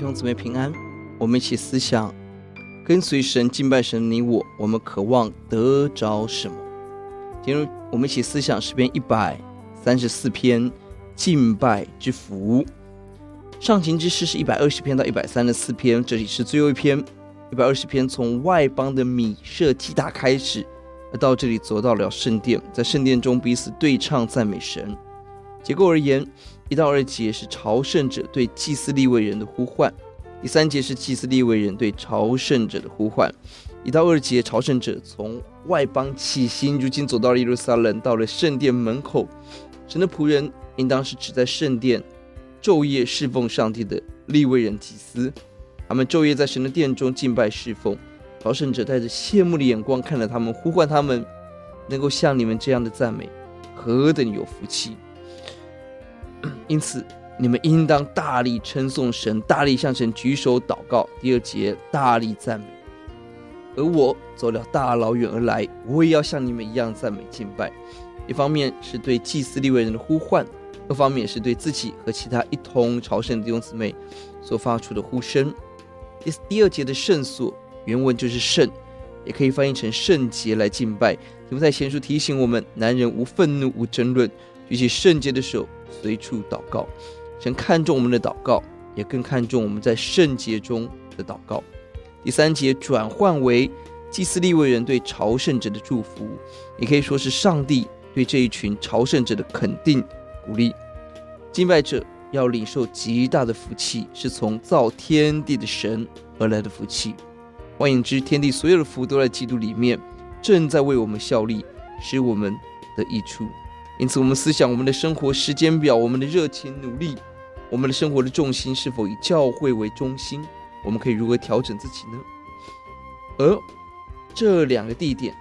兄姊妹平安，我们一起思想，跟随神、敬拜神你我，我们渴望得着什么？今日我们一起思想诗篇一百三十四篇敬拜之福。上行之诗是一百二十篇到一百三十四篇，这里是最后一篇。一百二十篇从外邦的米设基达开始，而到这里走到了圣殿，在圣殿中彼此对唱赞美神。结构而言，一到二节是朝圣者对祭司利未人的呼唤；第三节是祭司利未人对朝圣者的呼唤。一到二节，朝圣者从外邦起行，如今走到了耶路撒冷，到了圣殿门口。神的仆人应当是指在圣殿昼夜侍奉上帝的利未人祭司，他们昼夜在神的殿中敬拜侍奉。朝圣者带着羡慕的眼光看着他们，呼唤他们，能够像你们这样的赞美，何等有福气！因此，你们应当大力称颂神，大力向神举手祷告。第二节，大力赞美。而我走了大老远而来，我也要像你们一样赞美敬拜。一方面是对祭司利未人的呼唤，二方面是对自己和其他一同朝圣的弟兄姊妹所发出的呼声。第第二节的圣所原文就是圣，也可以翻译成圣洁来敬拜。你们在前书提醒我们：男人无愤怒，无争论，举起圣洁的手。随处祷告，神看重我们的祷告，也更看重我们在圣洁中的祷告。第三节转换为祭司利未人对朝圣者的祝福，也可以说是上帝对这一群朝圣者的肯定鼓励。敬拜者要领受极大的福气，是从造天地的神而来的福气。换言之，天地所有的福都在基督里面，正在为我们效力，使我们得益处。因此，我们思想我们的生活时间表，我们的热情努力，我们的生活的重心是否以教会为中心？我们可以如何调整自己呢？而这两个地点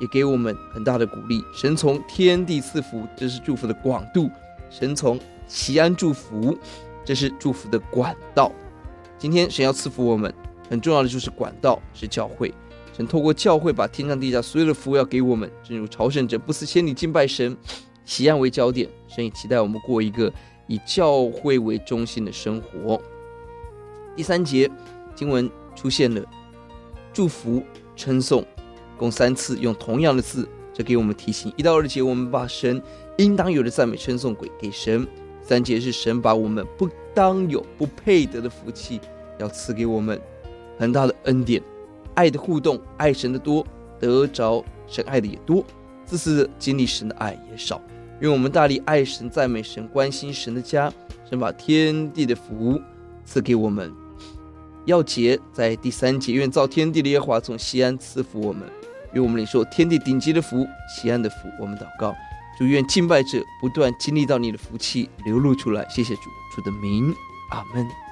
也给我们很大的鼓励。神从天地赐福，这是祝福的广度；神从锡安祝福，这是祝福的管道。今天神要赐福我们，很重要的就是管道，是教会。神透过教会把天上地下所有的福要给我们，正如朝圣者不辞千里敬拜神。锡安为焦点，神也期待我们过一个以教会为中心的生活。第三节经文出现了祝福、称颂，共三次用同样的字，这给我们提醒：一到二节我们把神应当有的赞美称颂给给神；三节是神把我们不当有、不配得的福气要赐给我们，很大的恩典，爱的互动，爱神的多，得着神爱的也多；自私的经历神的爱也少。愿我们大力爱神、赞美神、关心神的家，神把天地的福赐给我们。要结在第三节，愿造天地的耶和华从西安赐福我们，愿我们领受天地顶级的福、西安的福。我们祷告，祝愿敬拜者不断经历到你的福气流露出来。谢谢主，主的名，阿门。